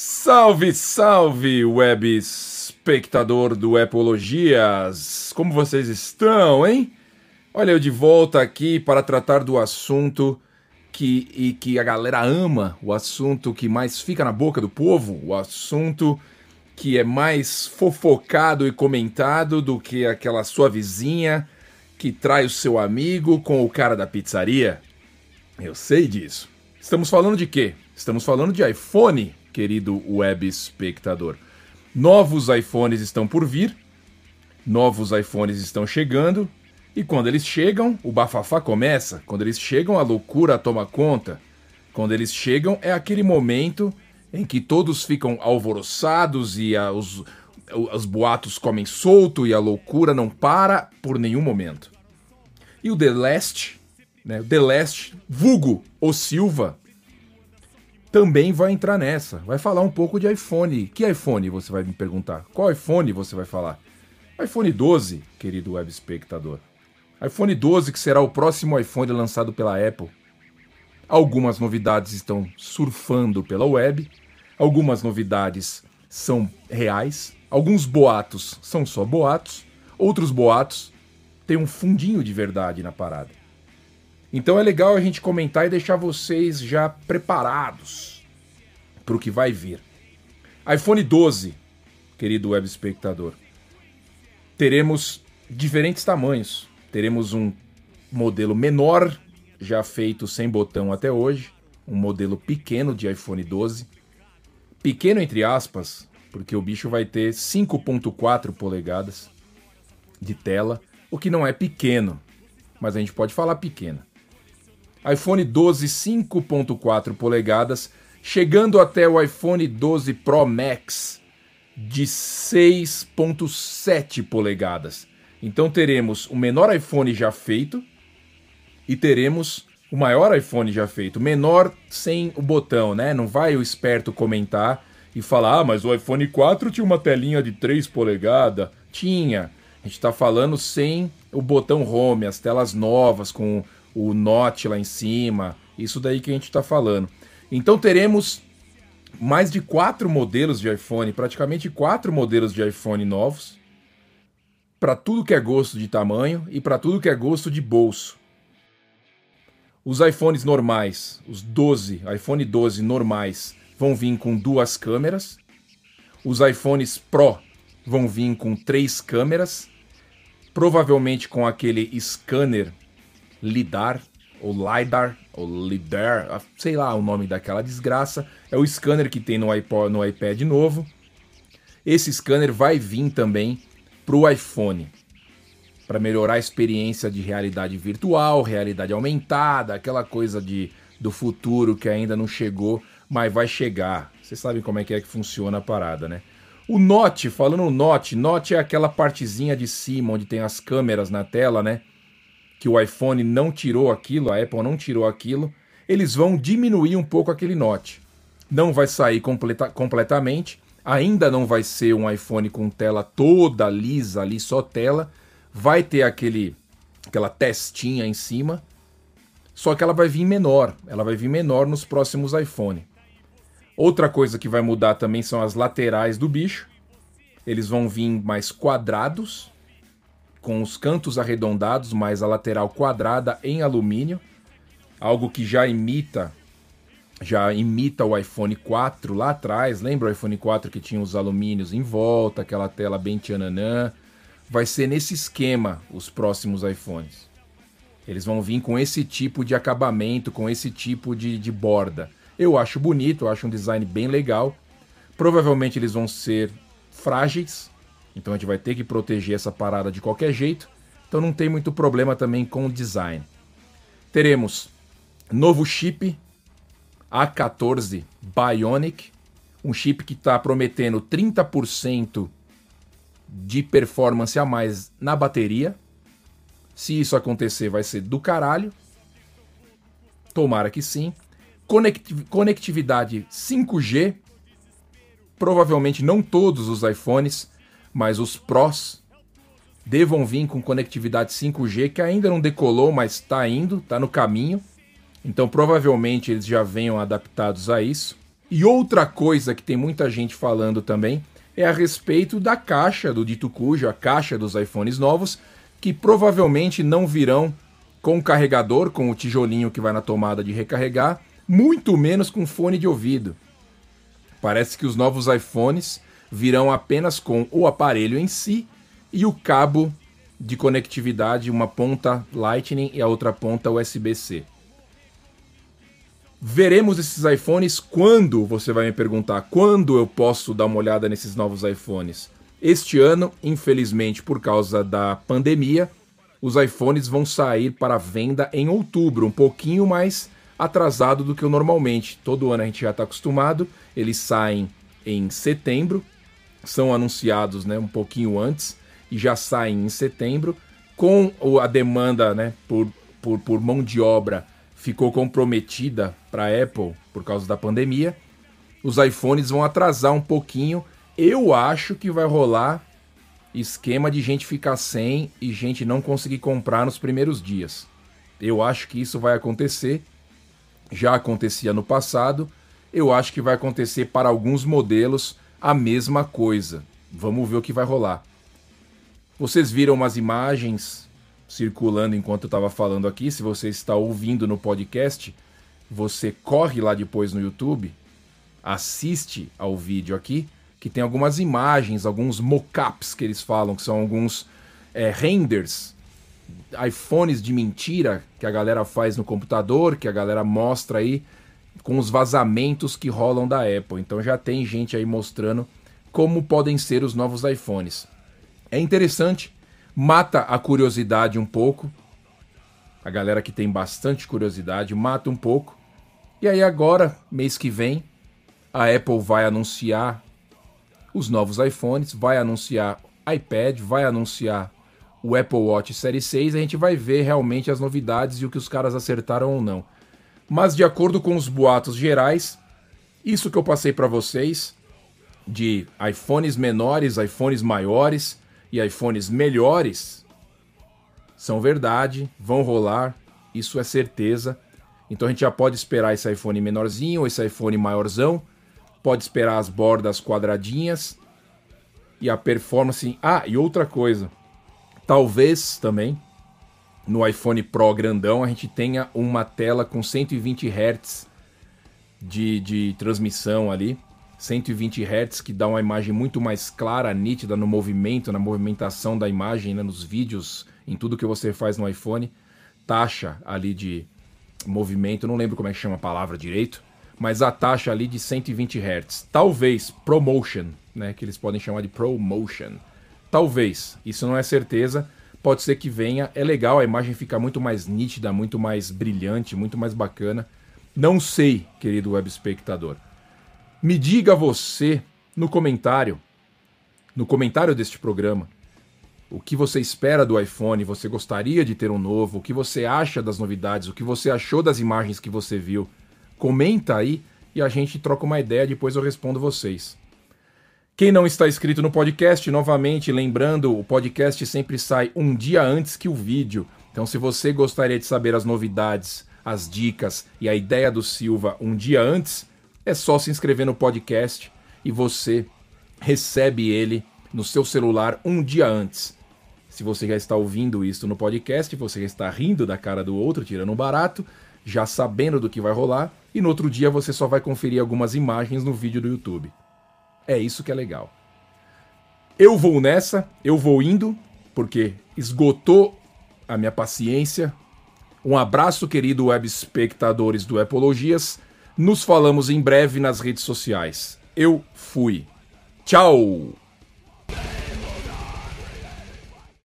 Salve, salve, web espectador do Epologias! Como vocês estão, hein? Olha, eu de volta aqui para tratar do assunto que, e que a galera ama, o assunto que mais fica na boca do povo, o assunto que é mais fofocado e comentado do que aquela sua vizinha que trai o seu amigo com o cara da pizzaria. Eu sei disso. Estamos falando de quê? Estamos falando de iPhone, querido web espectador. Novos iPhones estão por vir, novos iPhones estão chegando, e quando eles chegam, o bafafá começa. Quando eles chegam, a loucura toma conta. Quando eles chegam, é aquele momento em que todos ficam alvoroçados e a, os, os boatos comem solto e a loucura não para por nenhum momento. E o The Last, né, The Last, vulgo o Silva, também vai entrar nessa. Vai falar um pouco de iPhone. Que iPhone você vai me perguntar? Qual iPhone você vai falar? iPhone 12, querido web espectador. iPhone 12 que será o próximo iPhone lançado pela Apple. Algumas novidades estão surfando pela web, algumas novidades são reais, alguns boatos são só boatos, outros boatos têm um fundinho de verdade na parada. Então é legal a gente comentar e deixar vocês já preparados para o que vai vir. iPhone 12, querido web espectador. Teremos diferentes tamanhos. Teremos um modelo menor já feito sem botão até hoje, um modelo pequeno de iPhone 12. Pequeno entre aspas, porque o bicho vai ter 5.4 polegadas de tela, o que não é pequeno, mas a gente pode falar pequeno. iPhone 12 5.4 polegadas, chegando até o iPhone 12 Pro Max de 6.7 polegadas. Então teremos o menor iPhone já feito, e teremos o maior iPhone já feito, menor sem o botão, né? Não vai o esperto comentar e falar: "Ah, mas o iPhone 4 tinha uma telinha de 3 polegadas". Tinha. A gente está falando sem o botão home, as telas novas com o notch lá em cima. Isso daí que a gente está falando. Então teremos mais de quatro modelos de iPhone, praticamente quatro modelos de iPhone novos, para tudo que é gosto de tamanho e para tudo que é gosto de bolso. Os iPhones normais, os 12, iPhone 12 normais, vão vir com duas câmeras. Os iPhones Pro vão vir com três câmeras, provavelmente com aquele scanner LIDAR ou LiDAR ou LIDAR, sei lá o nome daquela desgraça. É o scanner que tem no iPod, no iPad novo. Esse scanner vai vir também para o iPhone para melhorar a experiência de realidade virtual, realidade aumentada, aquela coisa de do futuro que ainda não chegou, mas vai chegar. Vocês sabem como é que é que funciona a parada, né? O Note, falando o Note, Note é aquela partezinha de cima onde tem as câmeras na tela, né? Que o iPhone não tirou aquilo, a Apple não tirou aquilo. Eles vão diminuir um pouco aquele Note. Não vai sair completa, completamente, ainda não vai ser um iPhone com tela toda lisa ali, só tela, vai ter aquele aquela testinha em cima, só que ela vai vir menor, ela vai vir menor nos próximos iPhone. Outra coisa que vai mudar também são as laterais do bicho. Eles vão vir mais quadrados, com os cantos arredondados, mais a lateral quadrada em alumínio, algo que já imita já imita o iPhone 4 lá atrás. Lembra o iPhone 4 que tinha os alumínios em volta, aquela tela bem tchananã? vai ser nesse esquema os próximos iPhones. Eles vão vir com esse tipo de acabamento, com esse tipo de, de borda. Eu acho bonito, eu acho um design bem legal. Provavelmente eles vão ser frágeis, então a gente vai ter que proteger essa parada de qualquer jeito. Então não tem muito problema também com o design. Teremos novo chip A14 Bionic, um chip que está prometendo 30% de performance a mais na bateria. Se isso acontecer, vai ser do caralho. Tomara que sim. Conectividade 5G. Provavelmente não todos os iPhones, mas os Pros devam vir com conectividade 5G, que ainda não decolou, mas está indo, está no caminho. Então provavelmente eles já venham adaptados a isso. E outra coisa que tem muita gente falando também é a respeito da caixa do dito cujo, a caixa dos iPhones novos, que provavelmente não virão com carregador, com o tijolinho que vai na tomada de recarregar, muito menos com fone de ouvido. Parece que os novos iPhones virão apenas com o aparelho em si e o cabo de conectividade, uma ponta Lightning e a outra ponta USB-C. Veremos esses iPhones quando, você vai me perguntar, quando eu posso dar uma olhada nesses novos iPhones? Este ano, infelizmente, por causa da pandemia, os iPhones vão sair para venda em outubro, um pouquinho mais atrasado do que o normalmente. Todo ano a gente já está acostumado, eles saem em setembro, são anunciados né, um pouquinho antes e já saem em setembro. Com a demanda né, por, por, por mão de obra ficou comprometida para a Apple por causa da pandemia, os iPhones vão atrasar um pouquinho. Eu acho que vai rolar esquema de gente ficar sem e gente não conseguir comprar nos primeiros dias. Eu acho que isso vai acontecer. Já acontecia no passado. Eu acho que vai acontecer para alguns modelos a mesma coisa. Vamos ver o que vai rolar. Vocês viram umas imagens circulando enquanto eu estava falando aqui. Se você está ouvindo no podcast, você corre lá depois no YouTube, assiste ao vídeo aqui, que tem algumas imagens, alguns mockups que eles falam, que são alguns é, renders, iPhones de mentira que a galera faz no computador, que a galera mostra aí com os vazamentos que rolam da Apple. Então já tem gente aí mostrando como podem ser os novos iPhones. É interessante mata a curiosidade um pouco. A galera que tem bastante curiosidade mata um pouco. E aí agora, mês que vem, a Apple vai anunciar os novos iPhones, vai anunciar iPad, vai anunciar o Apple Watch Série 6, a gente vai ver realmente as novidades e o que os caras acertaram ou não. Mas de acordo com os boatos gerais, isso que eu passei para vocês de iPhones menores, iPhones maiores, e iPhones melhores são verdade, vão rolar, isso é certeza. Então a gente já pode esperar esse iPhone menorzinho, esse iPhone maiorzão, pode esperar as bordas quadradinhas e a performance. Ah, e outra coisa, talvez também no iPhone Pro grandão a gente tenha uma tela com 120 Hz de, de transmissão ali 120 Hz, que dá uma imagem muito mais clara, nítida no movimento, na movimentação da imagem, né, nos vídeos, em tudo que você faz no iPhone. Taxa ali de movimento, não lembro como é que chama a palavra direito, mas a taxa ali de 120 Hz. Talvez ProMotion, né, que eles podem chamar de ProMotion. Talvez, isso não é certeza, pode ser que venha. É legal, a imagem fica muito mais nítida, muito mais brilhante, muito mais bacana. Não sei, querido web espectador. Me diga você no comentário, no comentário deste programa, o que você espera do iPhone, você gostaria de ter um novo, o que você acha das novidades, o que você achou das imagens que você viu. Comenta aí e a gente troca uma ideia, depois eu respondo vocês. Quem não está inscrito no podcast, novamente, lembrando, o podcast sempre sai um dia antes que o vídeo. Então, se você gostaria de saber as novidades, as dicas e a ideia do Silva um dia antes, é só se inscrever no podcast e você recebe ele no seu celular um dia antes. Se você já está ouvindo isso no podcast, você já está rindo da cara do outro, tirando um barato, já sabendo do que vai rolar, e no outro dia você só vai conferir algumas imagens no vídeo do YouTube. É isso que é legal. Eu vou nessa, eu vou indo, porque esgotou a minha paciência. Um abraço, querido web espectadores do Epologias. Nos falamos em breve nas redes sociais. Eu fui. Tchau!